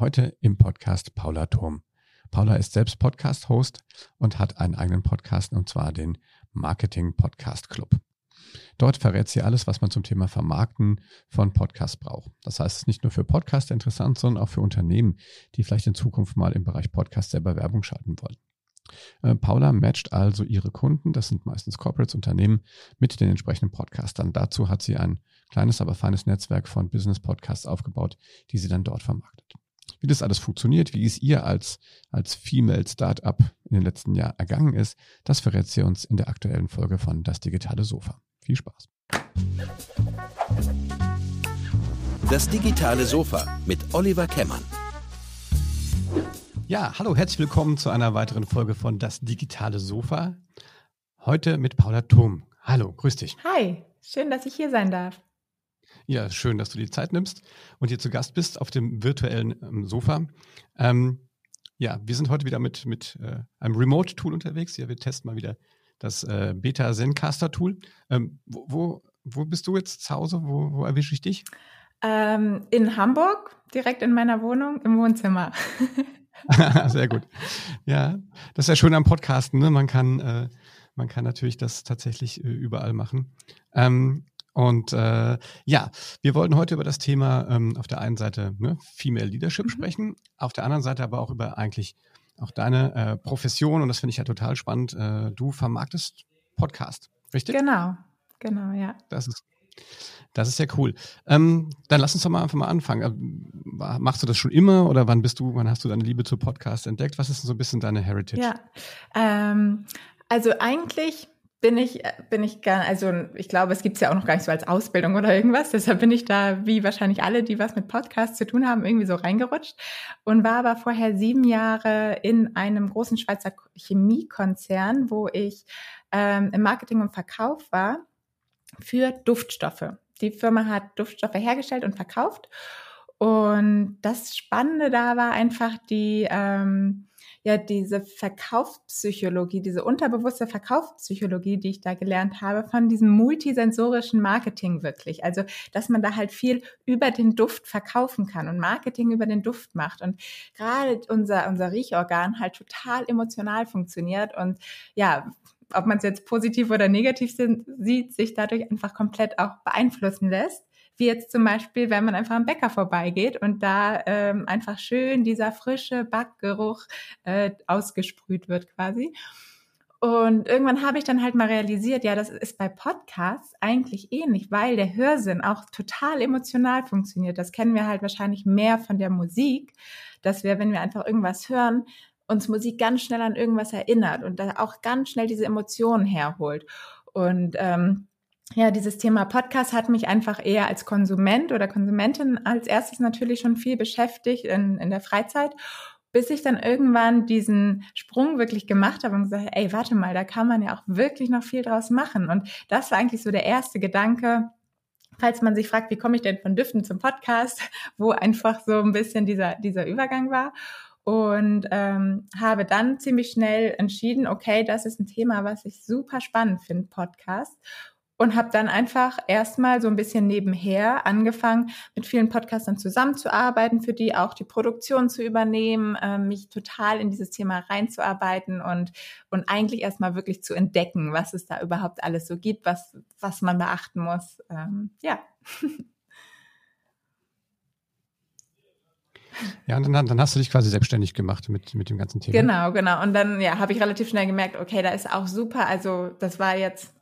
Heute im Podcast Paula Turm. Paula ist selbst Podcast-Host und hat einen eigenen Podcast, und zwar den Marketing Podcast Club. Dort verrät sie alles, was man zum Thema Vermarkten von Podcasts braucht. Das heißt, es ist nicht nur für Podcaster interessant, sondern auch für Unternehmen, die vielleicht in Zukunft mal im Bereich Podcast selber Werbung schalten wollen. Äh, Paula matcht also ihre Kunden, das sind meistens Corporates, Unternehmen, mit den entsprechenden Podcastern. Dazu hat sie ein kleines, aber feines Netzwerk von Business-Podcasts aufgebaut, die sie dann dort vermarktet. Wie das alles funktioniert, wie es ihr als, als Female Startup in den letzten Jahren ergangen ist, das verrät sie uns in der aktuellen Folge von Das digitale Sofa. Viel Spaß. Das digitale Sofa mit Oliver Kemmern. Ja, hallo, herzlich willkommen zu einer weiteren Folge von Das digitale Sofa. Heute mit Paula Thom. Hallo, grüß dich. Hi, schön, dass ich hier sein darf. Ja, schön, dass du die Zeit nimmst und hier zu Gast bist auf dem virtuellen ähm, Sofa. Ähm, ja, wir sind heute wieder mit, mit äh, einem Remote-Tool unterwegs. Ja, wir testen mal wieder das äh, Beta Zencaster-Tool. Ähm, wo, wo, wo, bist du jetzt zu Hause? Wo, wo erwische ich dich? Ähm, in Hamburg, direkt in meiner Wohnung, im Wohnzimmer. Sehr gut. Ja, das ist ja schön am Podcasten. Ne? Man kann, äh, man kann natürlich das tatsächlich äh, überall machen. Ähm, und äh, ja, wir wollten heute über das Thema ähm, auf der einen Seite ne, Female Leadership mhm. sprechen, auf der anderen Seite aber auch über eigentlich auch deine äh, Profession. Und das finde ich ja total spannend. Äh, du vermarktest Podcast, richtig? Genau, genau, ja. Das ist das ist ja cool. Ähm, dann lass uns doch mal einfach mal anfangen. Ähm, machst du das schon immer oder wann bist du, wann hast du deine Liebe zu Podcast entdeckt? Was ist denn so ein bisschen deine Heritage? Ja, ähm, also eigentlich bin ich, bin ich gar, also ich glaube, es gibt es ja auch noch gar nicht so als Ausbildung oder irgendwas. Deshalb bin ich da, wie wahrscheinlich alle, die was mit Podcasts zu tun haben, irgendwie so reingerutscht und war aber vorher sieben Jahre in einem großen Schweizer Chemiekonzern, wo ich ähm, im Marketing und Verkauf war für Duftstoffe. Die Firma hat Duftstoffe hergestellt und verkauft. Und das Spannende da war einfach die, ähm, ja, diese Verkaufspsychologie, diese unterbewusste Verkaufspsychologie, die ich da gelernt habe, von diesem multisensorischen Marketing wirklich. Also, dass man da halt viel über den Duft verkaufen kann und Marketing über den Duft macht. Und gerade unser, unser Riechorgan halt total emotional funktioniert und ja, ob man es jetzt positiv oder negativ sieht, sich dadurch einfach komplett auch beeinflussen lässt. Wie jetzt zum Beispiel, wenn man einfach am Bäcker vorbeigeht und da ähm, einfach schön dieser frische Backgeruch äh, ausgesprüht wird quasi. Und irgendwann habe ich dann halt mal realisiert, ja, das ist bei Podcasts eigentlich ähnlich, weil der Hörsinn auch total emotional funktioniert. Das kennen wir halt wahrscheinlich mehr von der Musik, dass wir, wenn wir einfach irgendwas hören, uns Musik ganz schnell an irgendwas erinnert und da auch ganz schnell diese Emotionen herholt. Und ähm, ja, dieses Thema Podcast hat mich einfach eher als Konsument oder Konsumentin als erstes natürlich schon viel beschäftigt in, in der Freizeit, bis ich dann irgendwann diesen Sprung wirklich gemacht habe und gesagt, ey, warte mal, da kann man ja auch wirklich noch viel draus machen. Und das war eigentlich so der erste Gedanke, falls man sich fragt, wie komme ich denn von Düften zum Podcast, wo einfach so ein bisschen dieser, dieser Übergang war und ähm, habe dann ziemlich schnell entschieden, okay, das ist ein Thema, was ich super spannend finde, Podcast. Und habe dann einfach erstmal so ein bisschen nebenher angefangen, mit vielen Podcastern zusammenzuarbeiten, für die auch die Produktion zu übernehmen, äh, mich total in dieses Thema reinzuarbeiten und, und eigentlich erstmal wirklich zu entdecken, was es da überhaupt alles so gibt, was, was man beachten muss. Ähm, ja. Ja, und dann, dann hast du dich quasi selbstständig gemacht mit, mit dem ganzen Thema. Genau, genau. Und dann ja, habe ich relativ schnell gemerkt, okay, da ist auch super. Also das war jetzt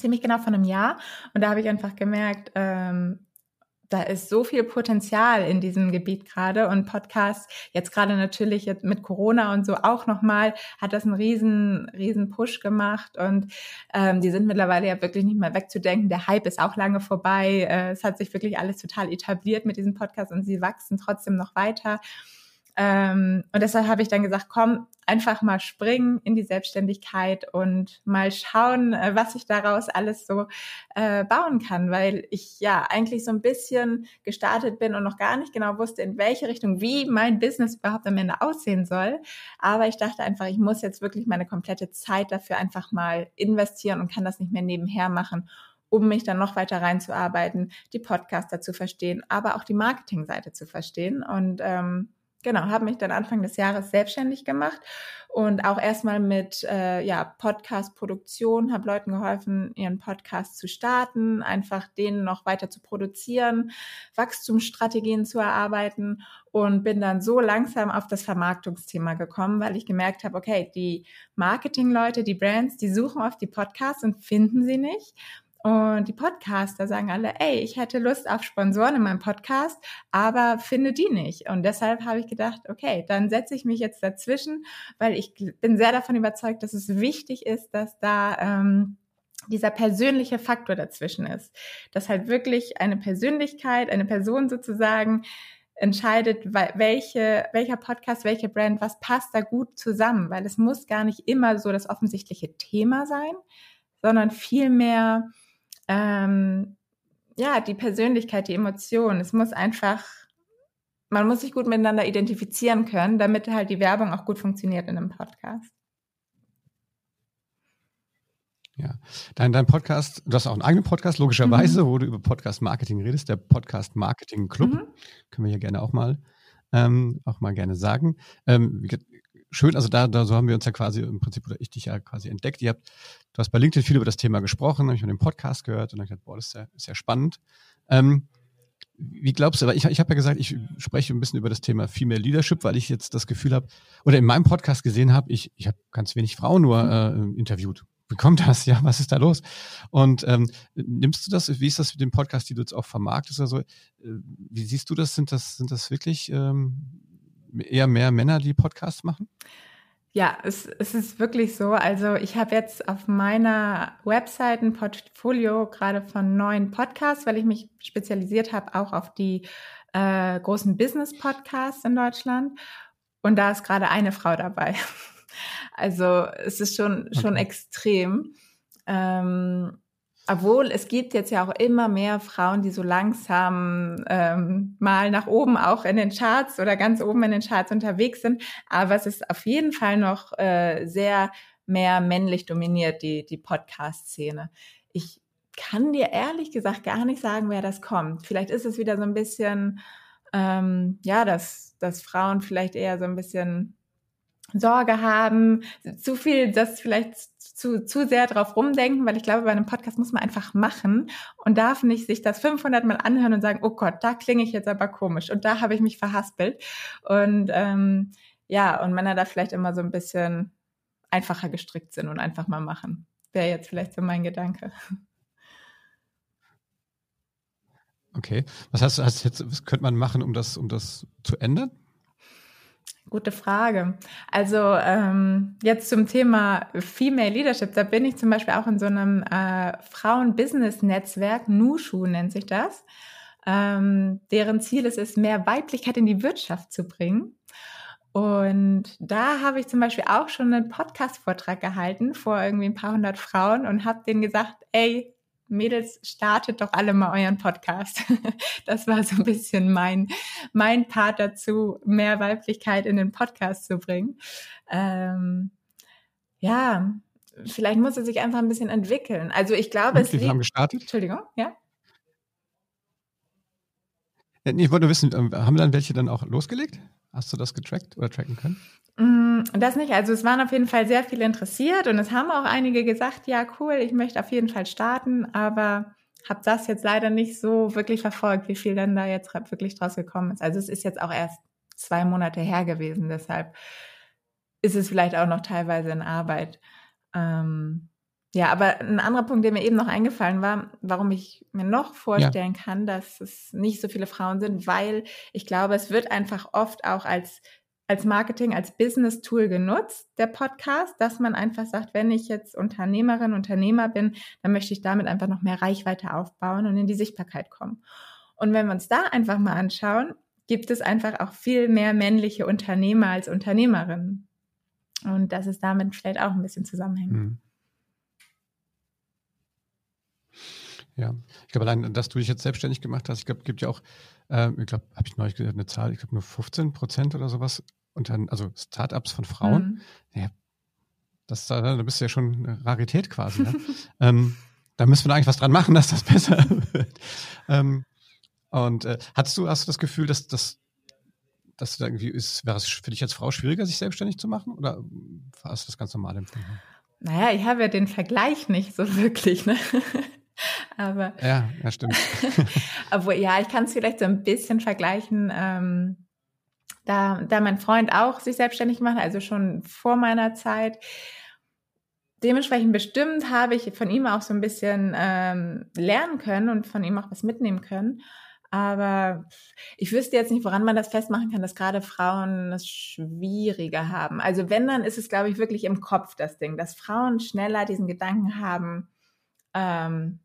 ziemlich genau von einem Jahr. Und da habe ich einfach gemerkt, ähm, da ist so viel Potenzial in diesem Gebiet gerade und Podcast jetzt gerade natürlich jetzt mit Corona und so auch nochmal hat das einen riesen riesen Push gemacht und ähm, die sind mittlerweile ja wirklich nicht mehr wegzudenken. Der Hype ist auch lange vorbei. Äh, es hat sich wirklich alles total etabliert mit diesem Podcast und sie wachsen trotzdem noch weiter. Ähm, und deshalb habe ich dann gesagt, komm, einfach mal springen in die Selbstständigkeit und mal schauen, äh, was ich daraus alles so äh, bauen kann, weil ich ja eigentlich so ein bisschen gestartet bin und noch gar nicht genau wusste, in welche Richtung, wie mein Business überhaupt am Ende aussehen soll. Aber ich dachte einfach, ich muss jetzt wirklich meine komplette Zeit dafür einfach mal investieren und kann das nicht mehr nebenher machen. um mich dann noch weiter reinzuarbeiten, die Podcaster zu verstehen, aber auch die Marketingseite zu verstehen. Und ähm, genau, habe mich dann Anfang des Jahres selbstständig gemacht und auch erstmal mit äh, ja, Podcast-Produktion, habe Leuten geholfen, ihren Podcast zu starten, einfach den noch weiter zu produzieren, Wachstumsstrategien zu erarbeiten und bin dann so langsam auf das Vermarktungsthema gekommen, weil ich gemerkt habe, okay, die Marketingleute, die Brands, die suchen auf die Podcasts und finden sie nicht. Und die Podcaster sagen alle, ey, ich hätte Lust auf Sponsoren in meinem Podcast, aber finde die nicht. Und deshalb habe ich gedacht, okay, dann setze ich mich jetzt dazwischen, weil ich bin sehr davon überzeugt, dass es wichtig ist, dass da ähm, dieser persönliche Faktor dazwischen ist. Dass halt wirklich eine Persönlichkeit, eine Person sozusagen entscheidet, welche, welcher Podcast, welche Brand, was passt da gut zusammen, weil es muss gar nicht immer so das offensichtliche Thema sein, sondern vielmehr ähm, ja, die Persönlichkeit, die Emotionen. Es muss einfach, man muss sich gut miteinander identifizieren können, damit halt die Werbung auch gut funktioniert in einem Podcast. Ja, dein, dein Podcast, du hast auch einen eigenen Podcast, logischerweise, mhm. wo du über Podcast Marketing redest, der Podcast Marketing Club. Mhm. Können wir hier gerne auch mal, ähm, auch mal gerne sagen. Ähm, schön, also da, da so haben wir uns ja quasi im Prinzip, oder ich dich ja quasi entdeckt. Ihr habt, du hast bei LinkedIn viel über das Thema gesprochen, habe ich von dem Podcast gehört und dann gedacht, boah, das ist ja, ist ja spannend. Ähm, wie glaubst du, aber ich, ich habe ja gesagt, ich spreche ein bisschen über das Thema Female Leadership, weil ich jetzt das Gefühl habe, oder in meinem Podcast gesehen habe, ich, ich habe ganz wenig Frauen nur äh, interviewt. Wie kommt das? Ja, was ist da los? Und ähm, nimmst du das, wie ist das mit dem Podcast, die du jetzt auch vermarktest oder so? Äh, wie siehst du das? Sind das, sind das wirklich ähm, eher mehr Männer, die Podcasts machen? Ja, es, es ist wirklich so. Also ich habe jetzt auf meiner Website ein Portfolio gerade von neuen Podcasts, weil ich mich spezialisiert habe auch auf die äh, großen Business-Podcasts in Deutschland. Und da ist gerade eine Frau dabei. Also es ist schon, schon okay. extrem. Ähm, obwohl es gibt jetzt ja auch immer mehr Frauen, die so langsam ähm, mal nach oben auch in den Charts oder ganz oben in den Charts unterwegs sind. Aber es ist auf jeden Fall noch äh, sehr mehr männlich dominiert, die, die Podcast-Szene. Ich kann dir ehrlich gesagt gar nicht sagen, wer das kommt. Vielleicht ist es wieder so ein bisschen, ähm, ja, dass, dass Frauen vielleicht eher so ein bisschen Sorge haben, zu viel, das vielleicht zu, zu sehr drauf rumdenken, weil ich glaube, bei einem Podcast muss man einfach machen und darf nicht sich das 500 Mal anhören und sagen, oh Gott, da klinge ich jetzt aber komisch und da habe ich mich verhaspelt. Und ähm, ja, und Männer da vielleicht immer so ein bisschen einfacher gestrickt sind und einfach mal machen. Wäre jetzt vielleicht so mein Gedanke. Okay. Was heißt, heißt jetzt, was könnte man machen, um das, um das zu ändern? Gute Frage. Also ähm, jetzt zum Thema Female Leadership, da bin ich zum Beispiel auch in so einem äh, Frauen-Business-Netzwerk, Nushu nennt sich das, ähm, deren Ziel es ist, mehr Weiblichkeit in die Wirtschaft zu bringen. Und da habe ich zum Beispiel auch schon einen Podcast-Vortrag gehalten vor irgendwie ein paar hundert Frauen und habe denen gesagt, ey, Mädels, startet doch alle mal euren Podcast. Das war so ein bisschen mein, mein Part dazu, mehr Weiblichkeit in den Podcast zu bringen. Ähm, ja, vielleicht muss es sich einfach ein bisschen entwickeln. Also ich glaube, Und, es liegt, haben gestartet. Entschuldigung, ja. ja ich wollte nur wissen, ähm, haben dann welche dann auch losgelegt? Hast du das getrackt oder tracken können? Mm, das nicht. Also es waren auf jeden Fall sehr viele interessiert und es haben auch einige gesagt, ja cool, ich möchte auf jeden Fall starten, aber habe das jetzt leider nicht so wirklich verfolgt, wie viel denn da jetzt wirklich draus gekommen ist. Also es ist jetzt auch erst zwei Monate her gewesen, deshalb ist es vielleicht auch noch teilweise in Arbeit. Ähm, ja, aber ein anderer Punkt, der mir eben noch eingefallen war, warum ich mir noch vorstellen ja. kann, dass es nicht so viele Frauen sind, weil ich glaube, es wird einfach oft auch als als Marketing, als Business-Tool genutzt, der Podcast, dass man einfach sagt, wenn ich jetzt Unternehmerin, Unternehmer bin, dann möchte ich damit einfach noch mehr Reichweite aufbauen und in die Sichtbarkeit kommen. Und wenn wir uns da einfach mal anschauen, gibt es einfach auch viel mehr männliche Unternehmer als Unternehmerinnen. Und das ist damit vielleicht auch ein bisschen zusammenhängend. Mhm. Ja, ich glaube allein, dass du dich jetzt selbstständig gemacht hast, ich glaube, es gibt ja auch, äh, ich glaube, habe ich neulich gehört, eine Zahl, ich glaube nur 15 Prozent oder sowas, unter, also Startups von Frauen. Mhm. Ja, das, da bist du ja schon eine Rarität quasi. ja. ähm, da müssen wir eigentlich was dran machen, dass das besser wird. Ähm, und äh, hast du, hast du das Gefühl, dass das dass da irgendwie ist, wäre es für dich als Frau schwieriger, sich selbstständig zu machen? Oder hast du das ganz normal empfunden? Naja, ich habe ja den Vergleich nicht so wirklich, ne? Aber. Ja, ja, stimmt. Obwohl, ja, ich kann es vielleicht so ein bisschen vergleichen. Ähm, da, da mein Freund auch sich selbstständig macht, also schon vor meiner Zeit. Dementsprechend bestimmt habe ich von ihm auch so ein bisschen ähm, lernen können und von ihm auch was mitnehmen können. Aber ich wüsste jetzt nicht, woran man das festmachen kann, dass gerade Frauen es schwieriger haben. Also wenn, dann ist es, glaube ich, wirklich im Kopf das Ding, dass Frauen schneller diesen Gedanken haben, ähm,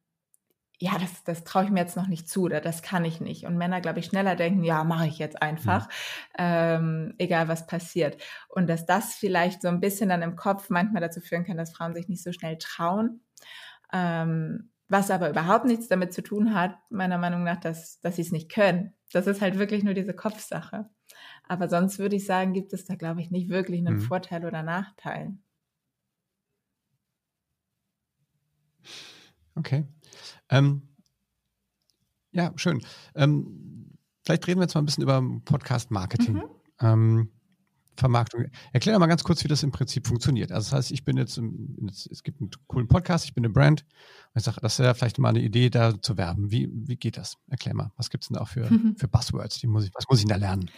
ja, das, das traue ich mir jetzt noch nicht zu oder das kann ich nicht. Und Männer, glaube ich, schneller denken, ja, mache ich jetzt einfach, mhm. ähm, egal was passiert. Und dass das vielleicht so ein bisschen dann im Kopf manchmal dazu führen kann, dass Frauen sich nicht so schnell trauen. Ähm, was aber überhaupt nichts damit zu tun hat, meiner Meinung nach, dass, dass sie es nicht können. Das ist halt wirklich nur diese Kopfsache. Aber sonst würde ich sagen, gibt es da, glaube ich, nicht wirklich einen mhm. Vorteil oder Nachteil. Okay. Ähm, ja, schön. Ähm, vielleicht reden wir jetzt mal ein bisschen über Podcast-Marketing. Mhm. Ähm, Vermarktung. Erklär doch mal ganz kurz, wie das im Prinzip funktioniert. Also das heißt, ich bin jetzt, im, es gibt einen coolen Podcast, ich bin eine Brand. Und ich sage, das wäre vielleicht mal eine Idee, da zu werben. Wie, wie geht das? Erklär mal, was gibt es denn da auch für, für Buzzwords? Die muss ich, was muss ich da lernen?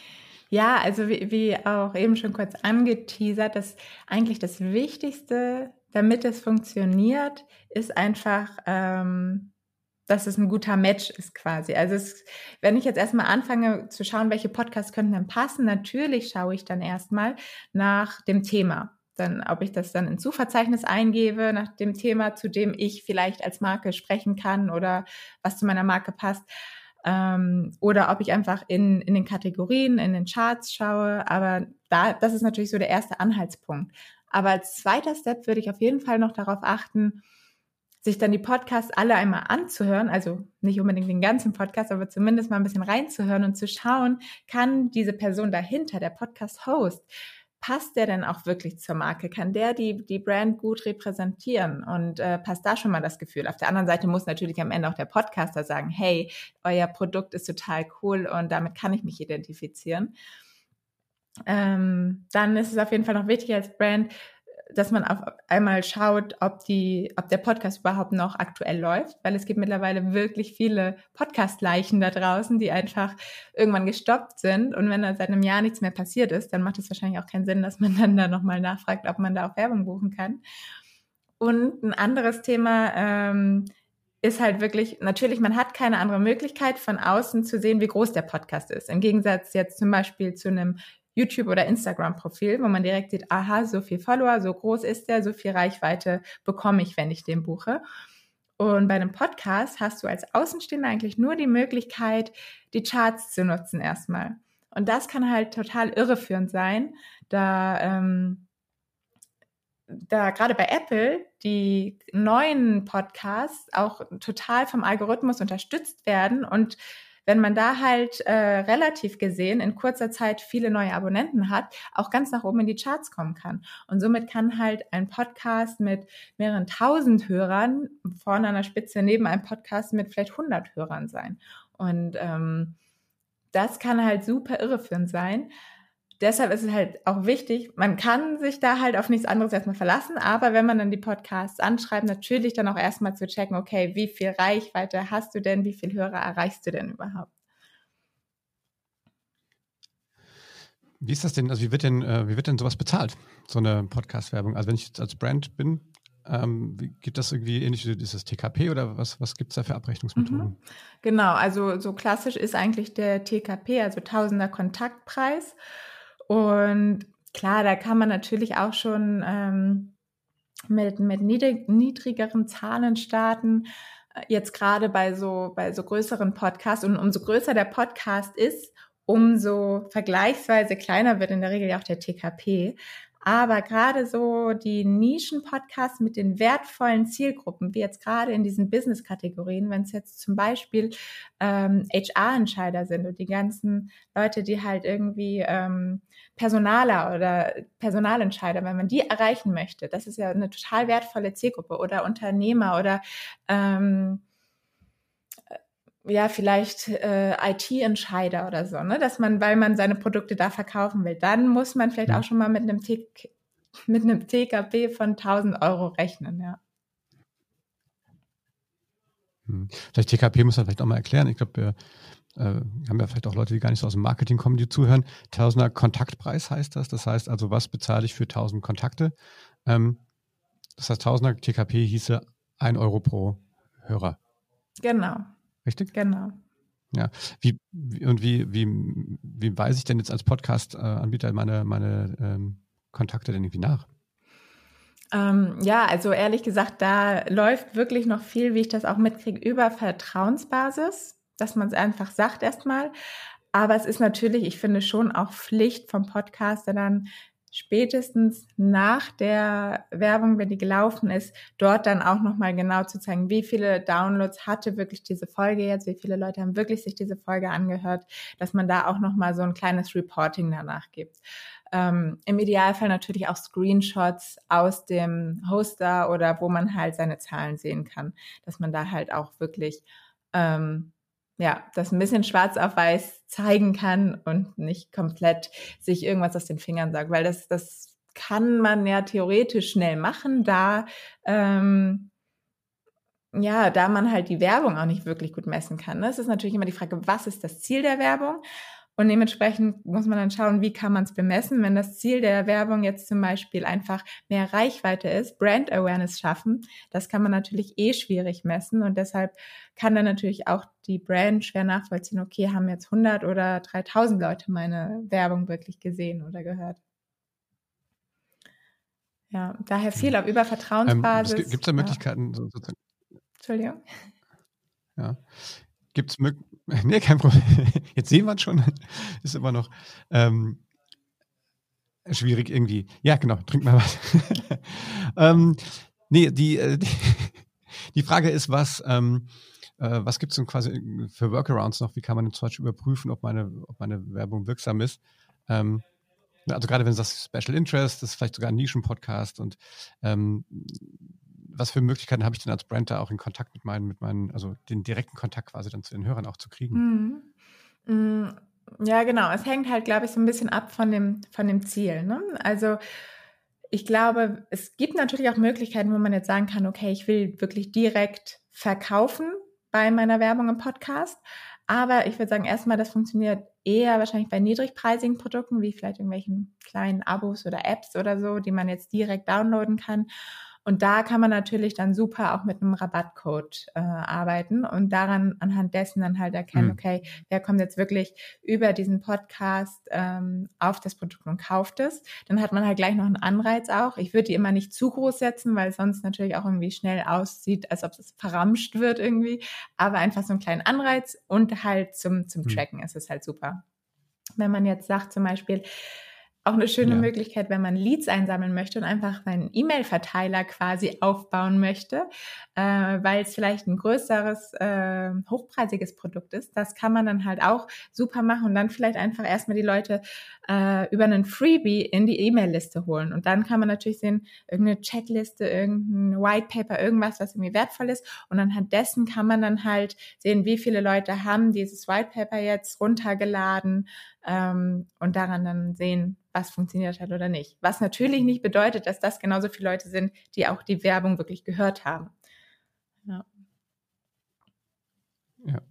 Ja, also wie, wie auch eben schon kurz angeteasert, dass eigentlich das Wichtigste, damit es funktioniert, ist einfach ähm, dass es ein guter Match ist quasi. Also es, wenn ich jetzt erstmal anfange zu schauen, welche Podcasts könnten denn passen, natürlich schaue ich dann erstmal nach dem Thema. Dann, ob ich das dann ins Suchverzeichnis eingebe, nach dem Thema, zu dem ich vielleicht als Marke sprechen kann oder was zu meiner Marke passt. Ähm, oder ob ich einfach in, in den Kategorien, in den Charts schaue. Aber da, das ist natürlich so der erste Anhaltspunkt. Aber als zweiter Step würde ich auf jeden Fall noch darauf achten, sich dann die Podcasts alle einmal anzuhören, also nicht unbedingt den ganzen Podcast, aber zumindest mal ein bisschen reinzuhören und zu schauen, kann diese Person dahinter, der Podcast-Host, passt der denn auch wirklich zur Marke? Kann der die, die Brand gut repräsentieren? Und äh, passt da schon mal das Gefühl? Auf der anderen Seite muss natürlich am Ende auch der Podcaster sagen, hey, euer Produkt ist total cool und damit kann ich mich identifizieren. Ähm, dann ist es auf jeden Fall noch wichtig als Brand, dass man auf einmal schaut, ob die, ob der Podcast überhaupt noch aktuell läuft, weil es gibt mittlerweile wirklich viele Podcast-Leichen da draußen, die einfach irgendwann gestoppt sind. Und wenn da seit einem Jahr nichts mehr passiert ist, dann macht es wahrscheinlich auch keinen Sinn, dass man dann da nochmal nachfragt, ob man da auch Werbung buchen kann. Und ein anderes Thema ähm, ist halt wirklich, natürlich, man hat keine andere Möglichkeit, von außen zu sehen, wie groß der Podcast ist. Im Gegensatz jetzt zum Beispiel zu einem YouTube- oder Instagram-Profil, wo man direkt sieht, aha, so viel Follower, so groß ist der, so viel Reichweite bekomme ich, wenn ich den buche. Und bei einem Podcast hast du als Außenstehender eigentlich nur die Möglichkeit, die Charts zu nutzen erstmal. Und das kann halt total irreführend sein, da, ähm, da gerade bei Apple die neuen Podcasts auch total vom Algorithmus unterstützt werden und wenn man da halt äh, relativ gesehen in kurzer Zeit viele neue Abonnenten hat, auch ganz nach oben in die Charts kommen kann. Und somit kann halt ein Podcast mit mehreren tausend Hörern vorne an der Spitze neben einem Podcast mit vielleicht 100 Hörern sein. Und ähm, das kann halt super irreführend sein deshalb ist es halt auch wichtig, man kann sich da halt auf nichts anderes erstmal verlassen, aber wenn man dann die Podcasts anschreibt, natürlich dann auch erstmal zu checken, okay, wie viel Reichweite hast du denn, wie viel Hörer erreichst du denn überhaupt? Wie ist das denn, also wie wird denn, äh, wie wird denn sowas bezahlt, so eine Podcast-Werbung? Also wenn ich jetzt als Brand bin, ähm, gibt das irgendwie ähnlich, ist das TKP oder was, was gibt es da für Abrechnungsmethoden? Mhm. Genau, also so klassisch ist eigentlich der TKP, also Tausender Kontaktpreis. Und klar, da kann man natürlich auch schon ähm, mit, mit niedrig, niedrigeren Zahlen starten. Jetzt gerade bei so, bei so größeren Podcasts. Und umso größer der Podcast ist, umso vergleichsweise kleiner wird in der Regel ja auch der TKP. Aber gerade so die Nischen-Podcasts mit den wertvollen Zielgruppen, wie jetzt gerade in diesen Business-Kategorien, wenn es jetzt zum Beispiel ähm, HR-Entscheider sind und die ganzen Leute, die halt irgendwie ähm, Personaler oder Personalentscheider, wenn man die erreichen möchte, das ist ja eine total wertvolle Zielgruppe oder Unternehmer oder ähm, ja, vielleicht äh, IT-Entscheider oder so, ne? Dass man, weil man seine Produkte da verkaufen will, dann muss man vielleicht ja. auch schon mal mit einem, T mit einem TKP von 1000 Euro rechnen, ja. Hm. Vielleicht TKP muss man vielleicht auch mal erklären. Ich glaube, wir äh, haben ja vielleicht auch Leute, die gar nicht so aus dem Marketing kommen, die zuhören. Tausender Kontaktpreis heißt das. Das heißt also, was bezahle ich für 1000 Kontakte? Ähm, das heißt, Tausender TKP hieße 1 Euro pro Hörer. Genau. Richtig? Genau. Ja, wie, wie und wie, wie, wie weise ich denn jetzt als Podcast-Anbieter meine, meine ähm, Kontakte denn irgendwie nach? Ähm, ja, also ehrlich gesagt, da läuft wirklich noch viel, wie ich das auch mitkriege, über Vertrauensbasis, dass man es einfach sagt erstmal. Aber es ist natürlich, ich finde schon auch Pflicht vom Podcaster dann spätestens nach der Werbung, wenn die gelaufen ist, dort dann auch nochmal genau zu zeigen, wie viele Downloads hatte wirklich diese Folge jetzt, wie viele Leute haben wirklich sich diese Folge angehört, dass man da auch nochmal so ein kleines Reporting danach gibt. Ähm, Im Idealfall natürlich auch Screenshots aus dem Hoster oder wo man halt seine Zahlen sehen kann, dass man da halt auch wirklich ähm, ja, das ein bisschen schwarz auf weiß zeigen kann und nicht komplett sich irgendwas aus den Fingern sagt, weil das, das kann man ja theoretisch schnell machen, da, ähm, ja, da man halt die Werbung auch nicht wirklich gut messen kann. Ne? Es ist natürlich immer die Frage, was ist das Ziel der Werbung? Und dementsprechend muss man dann schauen, wie kann man es bemessen. Wenn das Ziel der Werbung jetzt zum Beispiel einfach mehr Reichweite ist, Brand Awareness schaffen, das kann man natürlich eh schwierig messen. Und deshalb kann dann natürlich auch die Brand schwer nachvollziehen, okay, haben jetzt 100 oder 3000 Leute meine Werbung wirklich gesehen oder gehört. Ja, daher viel auf über Vertrauensbasis. Ähm, Gibt es da Möglichkeiten? Ja. Sozusagen? Entschuldigung. Ja. Gibt es Möglichkeiten? Nee, kein Problem. Jetzt sehen wir es schon. Ist immer noch ähm, schwierig irgendwie. Ja, genau, trink mal was. ähm, nee, die, äh, die, Frage ist, was, ähm, äh, was gibt es denn quasi für Workarounds noch? Wie kann man denn zum Beispiel überprüfen, ob meine, ob meine Werbung wirksam ist? Ähm, also gerade wenn es das Special Interest, das ist vielleicht sogar ein Nischen-Podcast und ähm, was für Möglichkeiten habe ich denn als Brand da auch in Kontakt mit meinen, mit meinen, also den direkten Kontakt quasi dann zu den Hörern auch zu kriegen? Mhm. Mm, ja, genau. Es hängt halt, glaube ich, so ein bisschen ab von dem, von dem Ziel. Ne? Also ich glaube, es gibt natürlich auch Möglichkeiten, wo man jetzt sagen kann, okay, ich will wirklich direkt verkaufen bei meiner Werbung im Podcast. Aber ich würde sagen, erstmal, das funktioniert eher wahrscheinlich bei niedrigpreisigen Produkten, wie vielleicht irgendwelchen kleinen Abos oder Apps oder so, die man jetzt direkt downloaden kann. Und da kann man natürlich dann super auch mit einem Rabattcode äh, arbeiten und daran anhand dessen dann halt erkennen, mhm. okay, wer kommt jetzt wirklich über diesen Podcast ähm, auf das Produkt und kauft es. Dann hat man halt gleich noch einen Anreiz auch. Ich würde die immer nicht zu groß setzen, weil sonst natürlich auch irgendwie schnell aussieht, als ob es verramscht wird irgendwie. Aber einfach so einen kleinen Anreiz und halt zum, zum mhm. Tracken ist es halt super. Wenn man jetzt sagt zum Beispiel, auch eine schöne ja. Möglichkeit, wenn man Leads einsammeln möchte und einfach seinen E-Mail-Verteiler quasi aufbauen möchte, äh, weil es vielleicht ein größeres, äh, hochpreisiges Produkt ist. Das kann man dann halt auch super machen und dann vielleicht einfach erstmal die Leute äh, über einen Freebie in die E-Mail-Liste holen. Und dann kann man natürlich sehen, irgendeine Checkliste, irgendein White Paper, irgendwas, was irgendwie wertvoll ist. Und anhand dessen kann man dann halt sehen, wie viele Leute haben dieses White Paper jetzt runtergeladen ähm, und daran dann sehen, was funktioniert hat oder nicht. Was natürlich nicht bedeutet, dass das genauso viele Leute sind, die auch die Werbung wirklich gehört haben. Ja. ja.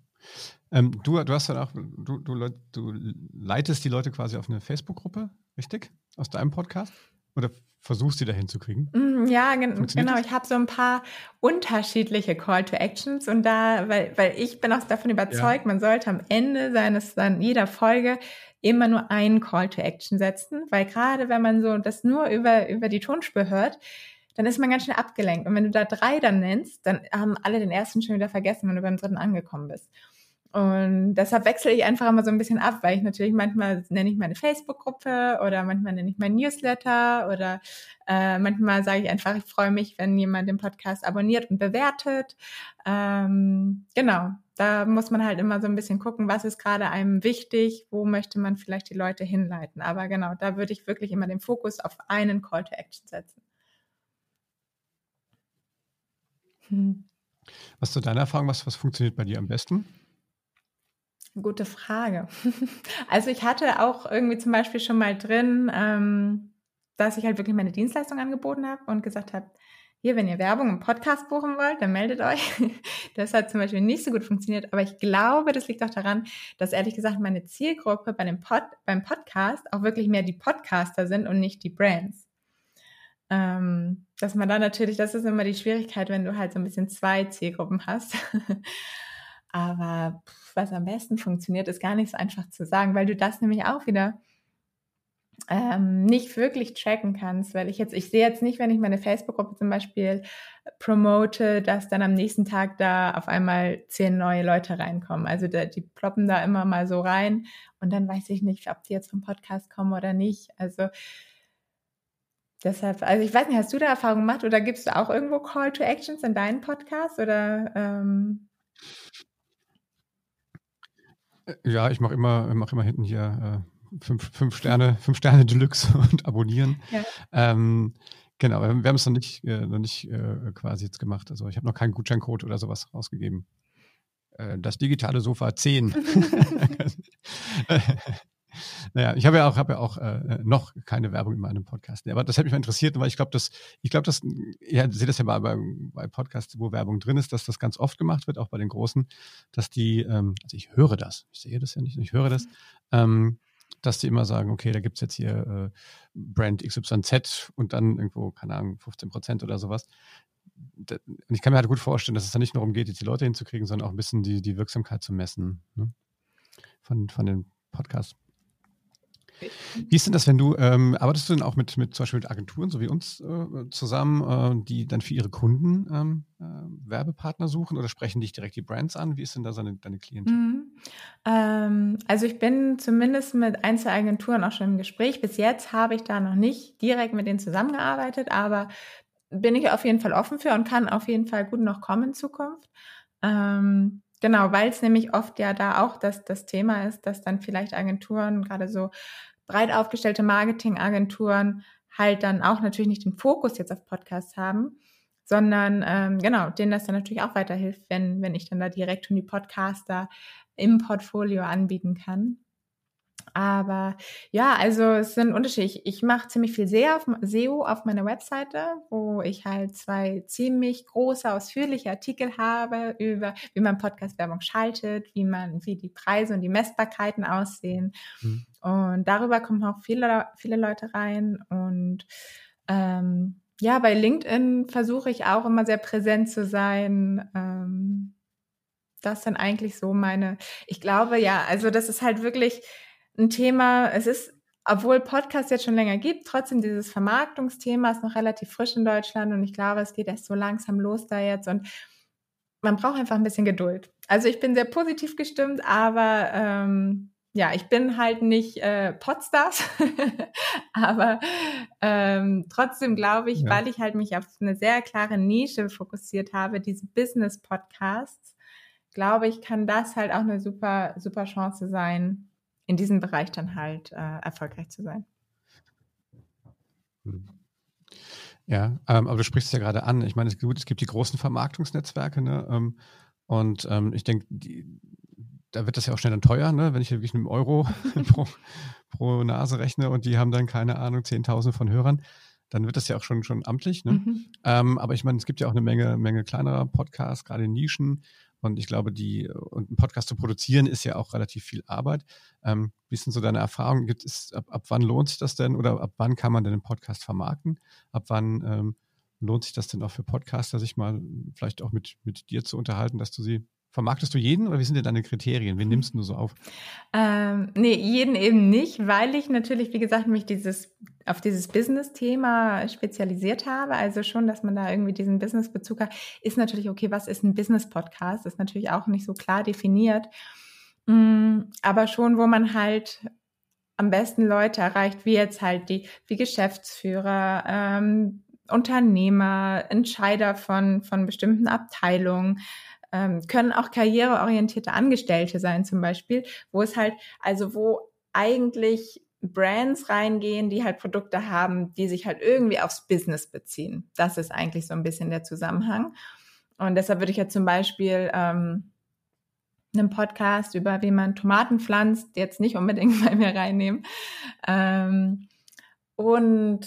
Ähm, du, du hast dann auch, du, du, du leitest die Leute quasi auf eine Facebook-Gruppe, richtig? Aus deinem Podcast? Oder versuchst, die da hinzukriegen? Mm, ja, gen genau. Das? Ich habe so ein paar unterschiedliche Call to Actions und da, weil, weil ich bin auch davon überzeugt, ja. man sollte am Ende seines, dann jeder Folge immer nur einen Call to Action setzen, weil gerade wenn man so das nur über, über die Tonspur hört, dann ist man ganz schnell abgelenkt. Und wenn du da drei dann nennst, dann haben alle den ersten schon wieder vergessen, wenn du beim dritten angekommen bist. Und deshalb wechsle ich einfach immer so ein bisschen ab, weil ich natürlich manchmal nenne ich meine Facebook-Gruppe oder manchmal nenne ich mein Newsletter oder äh, manchmal sage ich einfach, ich freue mich, wenn jemand den Podcast abonniert und bewertet. Ähm, genau, da muss man halt immer so ein bisschen gucken, was ist gerade einem wichtig, wo möchte man vielleicht die Leute hinleiten. Aber genau, da würde ich wirklich immer den Fokus auf einen Call to Action setzen. Hm. Was zu deiner Erfahrung, was, was funktioniert bei dir am besten? Gute Frage. Also ich hatte auch irgendwie zum Beispiel schon mal drin, ähm, dass ich halt wirklich meine Dienstleistung angeboten habe und gesagt habe, hier, wenn ihr Werbung im Podcast buchen wollt, dann meldet euch. Das hat zum Beispiel nicht so gut funktioniert, aber ich glaube, das liegt auch daran, dass ehrlich gesagt meine Zielgruppe bei dem Pod, beim Podcast auch wirklich mehr die Podcaster sind und nicht die Brands. Ähm, dass man da natürlich, das ist immer die Schwierigkeit, wenn du halt so ein bisschen zwei Zielgruppen hast. Aber was am besten funktioniert, ist gar nicht so einfach zu sagen, weil du das nämlich auch wieder ähm, nicht wirklich tracken kannst, weil ich jetzt, ich sehe jetzt nicht, wenn ich meine Facebook-Gruppe zum Beispiel promote, dass dann am nächsten Tag da auf einmal zehn neue Leute reinkommen. Also da, die ploppen da immer mal so rein und dann weiß ich nicht, ob die jetzt vom Podcast kommen oder nicht. Also deshalb, also ich weiß nicht, hast du da Erfahrung gemacht oder gibst du auch irgendwo Call to Actions in deinen Podcast oder ähm äh, ja, ich mache immer, mach immer hinten hier äh, fünf, fünf Sterne, fünf Sterne Deluxe und abonnieren. Ja. Ähm, genau, wir, wir haben es noch nicht, äh, noch nicht äh, quasi jetzt gemacht. Also ich habe noch keinen Gutscheincode oder sowas rausgegeben. Äh, das digitale Sofa 10. Naja, ich habe ja auch, habe ja auch äh, noch keine Werbung in meinem Podcast. Aber das hätte mich mal interessiert, weil ich glaube, dass, ich glaube, dass, ihr seht das ja mal bei, bei Podcasts, wo Werbung drin ist, dass das ganz oft gemacht wird, auch bei den Großen, dass die, ähm, also ich höre das, ich sehe das ja nicht, ich höre das, ähm, dass die immer sagen, okay, da gibt es jetzt hier äh, Brand XYZ und dann irgendwo, keine Ahnung, 15 Prozent oder sowas. Und ich kann mir halt gut vorstellen, dass es da nicht nur darum geht, jetzt die Leute hinzukriegen, sondern auch ein bisschen die, die Wirksamkeit zu messen ne? von, von den Podcasts. Wie ist denn das, wenn du, ähm, arbeitest du denn auch mit, mit zum Beispiel mit Agenturen, so wie uns äh, zusammen, äh, die dann für ihre Kunden ähm, äh, Werbepartner suchen oder sprechen dich direkt die Brands an? Wie ist denn da seine, deine Klientel? Mhm. Ähm, also ich bin zumindest mit Einzelagenturen auch schon im Gespräch. Bis jetzt habe ich da noch nicht direkt mit denen zusammengearbeitet, aber bin ich auf jeden Fall offen für und kann auf jeden Fall gut noch kommen in Zukunft. Ähm, Genau, weil es nämlich oft ja da auch das, das Thema ist, dass dann vielleicht Agenturen, gerade so breit aufgestellte Marketingagenturen, halt dann auch natürlich nicht den Fokus jetzt auf Podcasts haben, sondern ähm, genau, denen das dann natürlich auch weiterhilft, wenn, wenn ich dann da direkt schon die Podcaster im Portfolio anbieten kann. Aber ja, also es sind Unterschiede. Ich, mache ziemlich viel SEO auf, SEO auf meiner Webseite, wo ich halt zwei ziemlich große, ausführliche Artikel habe über, wie man Podcast-Werbung schaltet, wie man, wie die Preise und die Messbarkeiten aussehen. Mhm. Und darüber kommen auch viele, viele Leute rein. Und ähm, ja, bei LinkedIn versuche ich auch immer sehr präsent zu sein. Ähm, das sind eigentlich so meine, ich glaube, ja, also das ist halt wirklich ein Thema, es ist, obwohl Podcast jetzt schon länger gibt, trotzdem dieses Vermarktungsthema ist noch relativ frisch in Deutschland und ich glaube, es geht erst so langsam los da jetzt und man braucht einfach ein bisschen Geduld. Also ich bin sehr positiv gestimmt, aber ähm, ja, ich bin halt nicht äh, Podstars, aber ähm, trotzdem glaube ich, ja. weil ich halt mich auf eine sehr klare Nische fokussiert habe, diese Business-Podcasts, glaube ich, kann das halt auch eine super, super Chance sein, in diesem Bereich dann halt äh, erfolgreich zu sein. Hm. Ja, ähm, aber du sprichst es ja gerade an. Ich meine, es, gut, es gibt die großen Vermarktungsnetzwerke, ne? Ähm, und ähm, ich denke, da wird das ja auch schnell dann teuer, ne? wenn ich wirklich einen Euro pro, pro, Nase rechne und die haben dann, keine Ahnung, 10.000 von Hörern, dann wird das ja auch schon, schon amtlich. Ne? Mhm. Ähm, aber ich meine, es gibt ja auch eine Menge, Menge kleinerer Podcasts, gerade in Nischen, und ich glaube, die, und einen Podcast zu produzieren ist ja auch relativ viel Arbeit. Ähm, wie sind so deine Erfahrungen? Gibt es, ab, ab wann lohnt sich das denn oder ab wann kann man denn einen Podcast vermarkten? Ab wann ähm, lohnt sich das denn auch für Podcaster, sich mal vielleicht auch mit, mit dir zu unterhalten, dass du sie Vermarktest du jeden oder wie sind denn deine Kriterien? Wen nimmst du so auf? Ähm, nee, jeden eben nicht, weil ich natürlich, wie gesagt, mich dieses auf dieses Business-Thema spezialisiert habe, also schon, dass man da irgendwie diesen Business-Bezug hat, ist natürlich, okay, was ist ein Business-Podcast? Ist natürlich auch nicht so klar definiert. Mm, aber schon, wo man halt am besten Leute erreicht, wie jetzt halt die, wie Geschäftsführer, ähm, Unternehmer, Entscheider von, von bestimmten Abteilungen, ähm, können auch karriereorientierte Angestellte sein zum Beispiel, wo es halt, also wo eigentlich Brands reingehen, die halt Produkte haben, die sich halt irgendwie aufs Business beziehen. Das ist eigentlich so ein bisschen der Zusammenhang. Und deshalb würde ich jetzt zum Beispiel ähm, einen Podcast über, wie man Tomaten pflanzt, jetzt nicht unbedingt bei mir reinnehmen. Ähm, und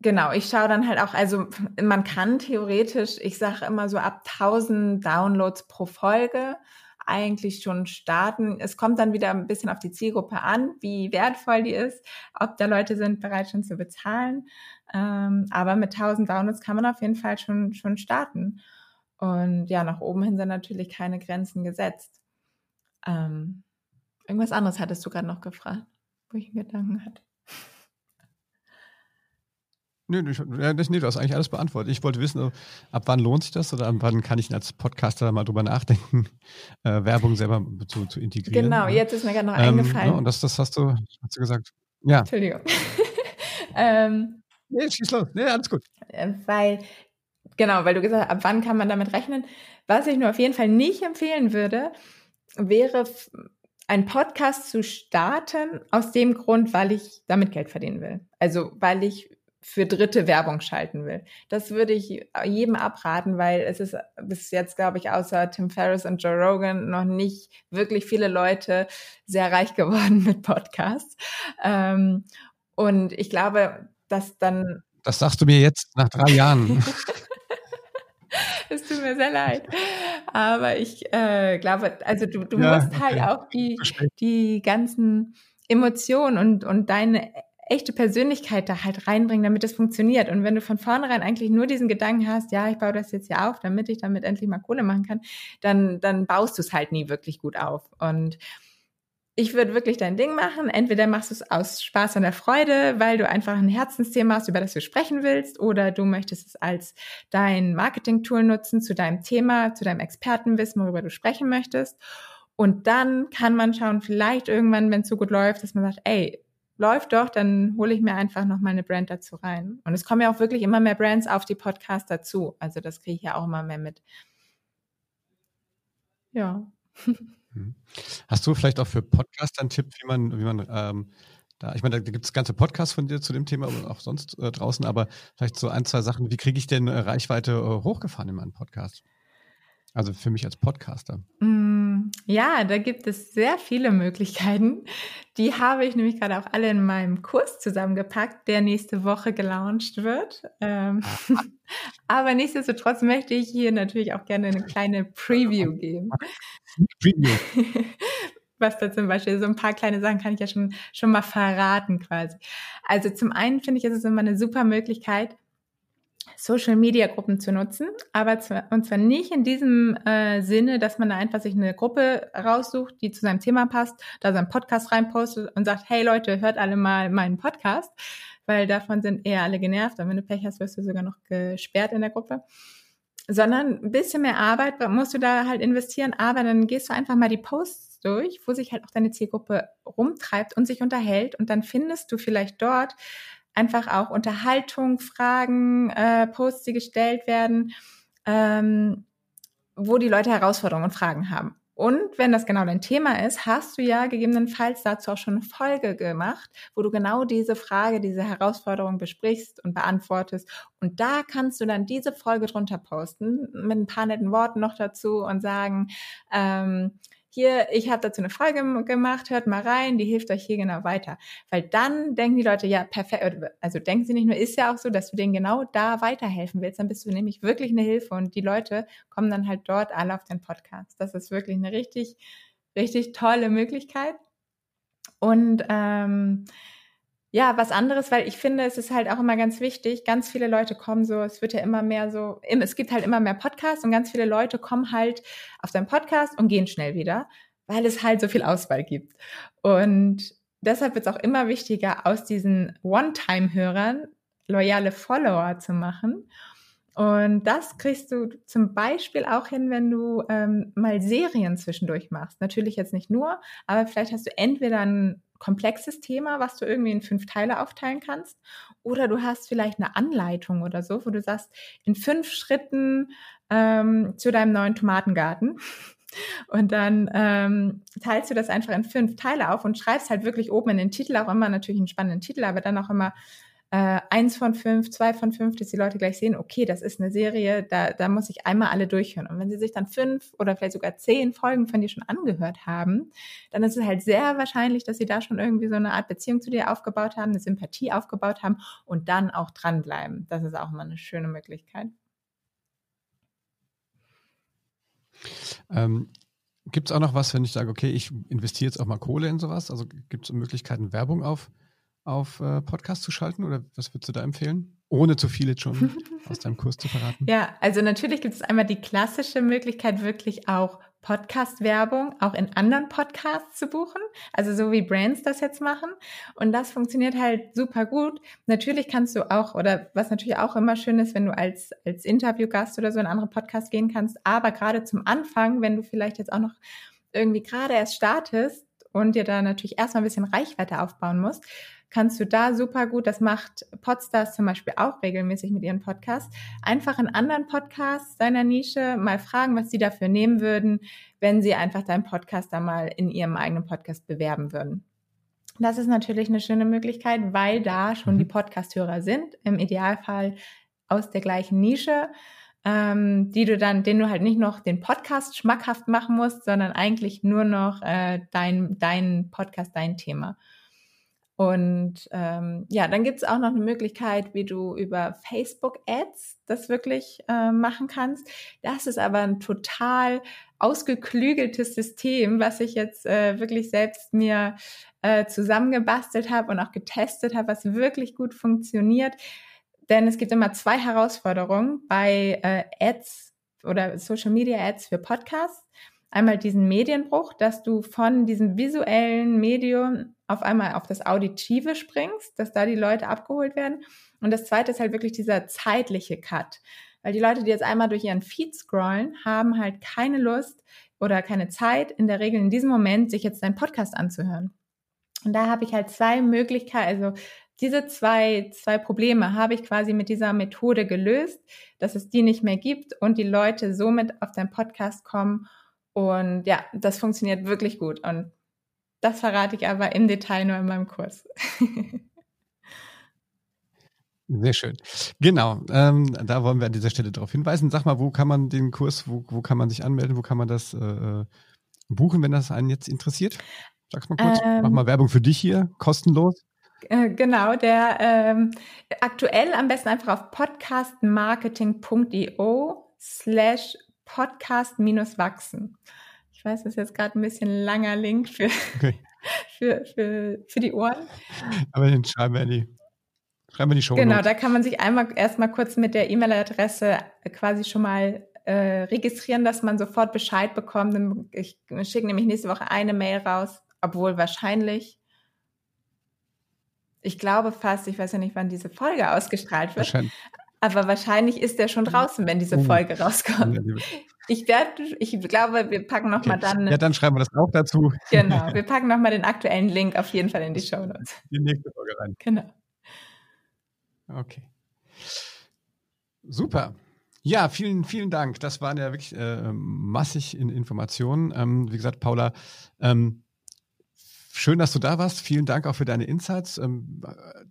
genau, ich schaue dann halt auch, also man kann theoretisch, ich sage immer so ab 1000 Downloads pro Folge eigentlich schon starten. Es kommt dann wieder ein bisschen auf die Zielgruppe an, wie wertvoll die ist, ob da Leute sind bereit schon zu bezahlen. Ähm, aber mit 1000 Downloads kann man auf jeden Fall schon, schon starten. Und ja, nach oben hin sind natürlich keine Grenzen gesetzt. Ähm, irgendwas anderes hattest du gerade noch gefragt, wo ich einen Gedanken hatte. Nö, nee, nee, du hast eigentlich alles beantwortet. Ich wollte wissen, ab wann lohnt sich das oder ab wann kann ich als Podcaster mal drüber nachdenken, äh, Werbung selber zu, zu integrieren. Genau, ja. jetzt ist mir gerade noch ähm, eingefallen. Ja, und das, das hast du, hast du gesagt. Ja. Entschuldigung. ähm, nee, schieß los. Nee, alles gut. Äh, weil, genau, weil du gesagt hast, ab wann kann man damit rechnen? Was ich nur auf jeden Fall nicht empfehlen würde, wäre ein Podcast zu starten aus dem Grund, weil ich damit Geld verdienen will. Also weil ich für Dritte Werbung schalten will. Das würde ich jedem abraten, weil es ist bis jetzt, glaube ich, außer Tim Ferriss und Joe Rogan noch nicht wirklich viele Leute sehr reich geworden mit Podcasts. Ähm, und ich glaube, dass dann. Das sagst du mir jetzt nach drei Jahren. es tut mir sehr leid. Aber ich äh, glaube, also du, du ja, musst halt auch die, die ganzen Emotionen und, und deine echte Persönlichkeit da halt reinbringen, damit es funktioniert. Und wenn du von vornherein eigentlich nur diesen Gedanken hast, ja, ich baue das jetzt hier auf, damit ich damit endlich mal Kohle machen kann, dann, dann baust du es halt nie wirklich gut auf. Und ich würde wirklich dein Ding machen. Entweder machst du es aus Spaß und der Freude, weil du einfach ein Herzensthema hast, über das du sprechen willst, oder du möchtest es als dein Marketing-Tool nutzen zu deinem Thema, zu deinem Expertenwissen, worüber du sprechen möchtest. Und dann kann man schauen, vielleicht irgendwann, wenn es so gut läuft, dass man sagt, ey, läuft doch, dann hole ich mir einfach noch mal eine Brand dazu rein. Und es kommen ja auch wirklich immer mehr Brands auf die Podcasts dazu. Also das kriege ich ja auch immer mehr mit. Ja. Mhm. Hast du vielleicht auch für Podcaster einen Tipp, wie man, wie man ähm, da, ich meine, da gibt es ganze Podcasts von dir zu dem Thema und auch sonst äh, draußen, aber vielleicht so ein, zwei Sachen, wie kriege ich denn äh, Reichweite äh, hochgefahren in meinem Podcast? Also für mich als Podcaster. Mm, ja, da gibt es sehr viele Möglichkeiten. Die habe ich nämlich gerade auch alle in meinem Kurs zusammengepackt, der nächste Woche gelauncht wird. Ähm, aber nichtsdestotrotz möchte ich hier natürlich auch gerne eine kleine Preview geben. Preview. was da zum Beispiel, so ein paar kleine Sachen kann ich ja schon, schon mal verraten quasi. Also zum einen finde ich, ist es immer eine super Möglichkeit, Social Media Gruppen zu nutzen, aber zwar, und zwar nicht in diesem äh, Sinne, dass man da einfach sich eine Gruppe raussucht, die zu seinem Thema passt, da seinen Podcast reinpostet und sagt, hey Leute, hört alle mal meinen Podcast, weil davon sind eher alle genervt und wenn du Pech hast, wirst du sogar noch gesperrt in der Gruppe. Sondern ein bisschen mehr Arbeit musst du da halt investieren, aber dann gehst du einfach mal die Posts durch, wo sich halt auch deine Zielgruppe rumtreibt und sich unterhält und dann findest du vielleicht dort einfach auch Unterhaltung, Fragen, äh, Posts, die gestellt werden, ähm, wo die Leute Herausforderungen und Fragen haben. Und wenn das genau dein Thema ist, hast du ja gegebenenfalls dazu auch schon eine Folge gemacht, wo du genau diese Frage, diese Herausforderung besprichst und beantwortest. Und da kannst du dann diese Folge drunter posten mit ein paar netten Worten noch dazu und sagen, ähm, hier, ich habe dazu eine Folge gemacht, hört mal rein, die hilft euch hier genau weiter. Weil dann denken die Leute, ja, perfekt, also denken sie nicht nur, ist ja auch so, dass du denen genau da weiterhelfen willst, dann bist du nämlich wirklich eine Hilfe und die Leute kommen dann halt dort alle auf den Podcast. Das ist wirklich eine richtig, richtig tolle Möglichkeit. Und ähm, ja, was anderes, weil ich finde, es ist halt auch immer ganz wichtig. Ganz viele Leute kommen so, es wird ja immer mehr so, es gibt halt immer mehr Podcasts und ganz viele Leute kommen halt auf deinen Podcast und gehen schnell wieder, weil es halt so viel Auswahl gibt. Und deshalb wird es auch immer wichtiger, aus diesen One-Time-Hörern loyale Follower zu machen. Und das kriegst du zum Beispiel auch hin, wenn du ähm, mal Serien zwischendurch machst. Natürlich jetzt nicht nur, aber vielleicht hast du entweder ein komplexes Thema, was du irgendwie in fünf Teile aufteilen kannst, oder du hast vielleicht eine Anleitung oder so, wo du sagst, in fünf Schritten ähm, zu deinem neuen Tomatengarten. Und dann ähm, teilst du das einfach in fünf Teile auf und schreibst halt wirklich oben in den Titel auch immer natürlich einen spannenden Titel, aber dann auch immer äh, eins von fünf, zwei von fünf, dass die Leute gleich sehen, okay, das ist eine Serie, da, da muss ich einmal alle durchhören. Und wenn sie sich dann fünf oder vielleicht sogar zehn Folgen von dir schon angehört haben, dann ist es halt sehr wahrscheinlich, dass sie da schon irgendwie so eine Art Beziehung zu dir aufgebaut haben, eine Sympathie aufgebaut haben und dann auch dranbleiben. Das ist auch immer eine schöne Möglichkeit. Ähm, gibt es auch noch was, wenn ich sage, okay, ich investiere jetzt auch mal Kohle in sowas? Also gibt es Möglichkeiten, Werbung auf auf äh, Podcast zu schalten oder was würdest du da empfehlen? Ohne zu viel jetzt schon aus deinem Kurs zu verraten. Ja, also natürlich gibt es einmal die klassische Möglichkeit, wirklich auch Podcast-Werbung auch in anderen Podcasts zu buchen. Also so wie Brands das jetzt machen. Und das funktioniert halt super gut. Natürlich kannst du auch, oder was natürlich auch immer schön ist, wenn du als, als Interviewgast oder so in andere Podcasts gehen kannst. Aber gerade zum Anfang, wenn du vielleicht jetzt auch noch irgendwie gerade erst startest und dir da natürlich erstmal ein bisschen Reichweite aufbauen musst, kannst du da super gut, das macht Podstars zum Beispiel auch regelmäßig mit ihren Podcasts, einfach in anderen Podcasts deiner Nische mal fragen, was sie dafür nehmen würden, wenn sie einfach deinen Podcast da mal in ihrem eigenen Podcast bewerben würden. Das ist natürlich eine schöne Möglichkeit, weil da schon die mhm. Podcasthörer sind, im Idealfall aus der gleichen Nische, ähm, die du dann, den du halt nicht noch den Podcast schmackhaft machen musst, sondern eigentlich nur noch äh, dein, dein Podcast, dein Thema. Und ähm, ja, dann gibt es auch noch eine Möglichkeit, wie du über Facebook-Ads das wirklich äh, machen kannst. Das ist aber ein total ausgeklügeltes System, was ich jetzt äh, wirklich selbst mir äh, zusammengebastelt habe und auch getestet habe, was wirklich gut funktioniert. Denn es gibt immer zwei Herausforderungen bei äh, Ads oder Social Media Ads für Podcasts einmal diesen Medienbruch, dass du von diesem visuellen Medium auf einmal auf das Auditive springst, dass da die Leute abgeholt werden. Und das zweite ist halt wirklich dieser zeitliche Cut. Weil die Leute, die jetzt einmal durch ihren Feed scrollen, haben halt keine Lust oder keine Zeit, in der Regel in diesem Moment, sich jetzt deinen Podcast anzuhören. Und da habe ich halt zwei Möglichkeiten, also diese zwei, zwei Probleme habe ich quasi mit dieser Methode gelöst, dass es die nicht mehr gibt und die Leute somit auf deinen Podcast kommen und ja, das funktioniert wirklich gut. Und das verrate ich aber im Detail nur in meinem Kurs. Sehr schön. Genau, ähm, da wollen wir an dieser Stelle darauf hinweisen. Sag mal, wo kann man den Kurs, wo, wo kann man sich anmelden, wo kann man das äh, buchen, wenn das einen jetzt interessiert? Sag's mal kurz, ähm, mach mal Werbung für dich hier, kostenlos. Äh, genau, der ähm, aktuell am besten einfach auf podcastmarketing.io slash Podcast-Wachsen. Ich weiß, das ist jetzt gerade ein bisschen langer Link für, okay. für, für, für die Ohren. Aber den schreiben wir in die, schreiben wir die Show. Genau, da kann man sich einmal erstmal kurz mit der E-Mail-Adresse quasi schon mal äh, registrieren, dass man sofort Bescheid bekommt. Ich schicke nämlich nächste Woche eine Mail raus, obwohl wahrscheinlich ich glaube fast, ich weiß ja nicht, wann diese Folge ausgestrahlt wird, aber wahrscheinlich ist der schon draußen, wenn diese oh. Folge rauskommt. Ich werde, ich glaube, wir packen nochmal okay. dann. Ja, dann schreiben wir das auch dazu. Genau, wir packen nochmal den aktuellen Link auf jeden Fall in die Show Notes. Die nächste Folge rein. Genau. Okay. Super. Ja, vielen, vielen Dank. Das waren ja wirklich äh, massig in Informationen. Ähm, wie gesagt, Paula, ähm, Schön, dass du da warst. Vielen Dank auch für deine Insights. Ähm,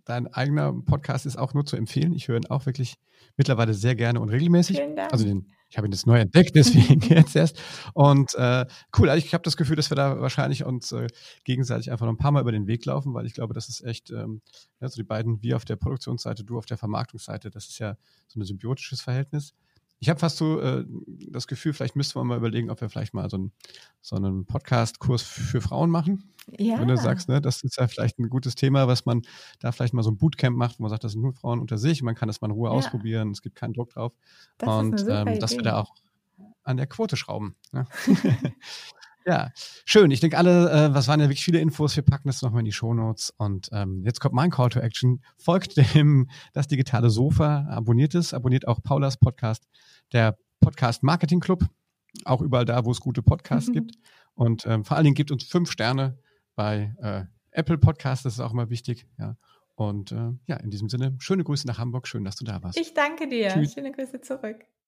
dein eigener Podcast ist auch nur zu empfehlen. Ich höre ihn auch wirklich mittlerweile sehr gerne und regelmäßig. Vielen Dank. Also den, ich habe ihn jetzt neu entdeckt, deswegen jetzt erst. Und äh, cool, also ich habe das Gefühl, dass wir da wahrscheinlich uns äh, gegenseitig einfach noch ein paar Mal über den Weg laufen, weil ich glaube, das ist echt, ähm, ja, so die beiden, wir auf der Produktionsseite, du auf der Vermarktungsseite, das ist ja so ein symbiotisches Verhältnis. Ich habe fast so äh, das Gefühl, vielleicht müssten wir mal überlegen, ob wir vielleicht mal so, ein, so einen Podcast-Kurs für Frauen machen. Ja. Wenn du sagst, ne, das ist ja vielleicht ein gutes Thema, was man da vielleicht mal so ein Bootcamp macht, wo man sagt, das sind nur Frauen unter sich, man kann das mal in Ruhe ja. ausprobieren, es gibt keinen Druck drauf. Das und ähm, dass wir da auch an der Quote schrauben. Ne? Ja, schön. Ich denke, alle, äh, was waren ja wirklich viele Infos. Wir packen das nochmal in die Shownotes. Und ähm, jetzt kommt mein Call to Action. Folgt dem Das Digitale Sofa, abonniert es, abonniert auch Paulas Podcast, der Podcast Marketing Club, auch überall da, wo es gute Podcasts mhm. gibt. Und ähm, vor allen Dingen gibt uns fünf Sterne bei äh, Apple Podcasts, das ist auch immer wichtig. Ja. Und äh, ja, in diesem Sinne, schöne Grüße nach Hamburg. Schön, dass du da warst. Ich danke dir. Tschüss. Schöne Grüße zurück.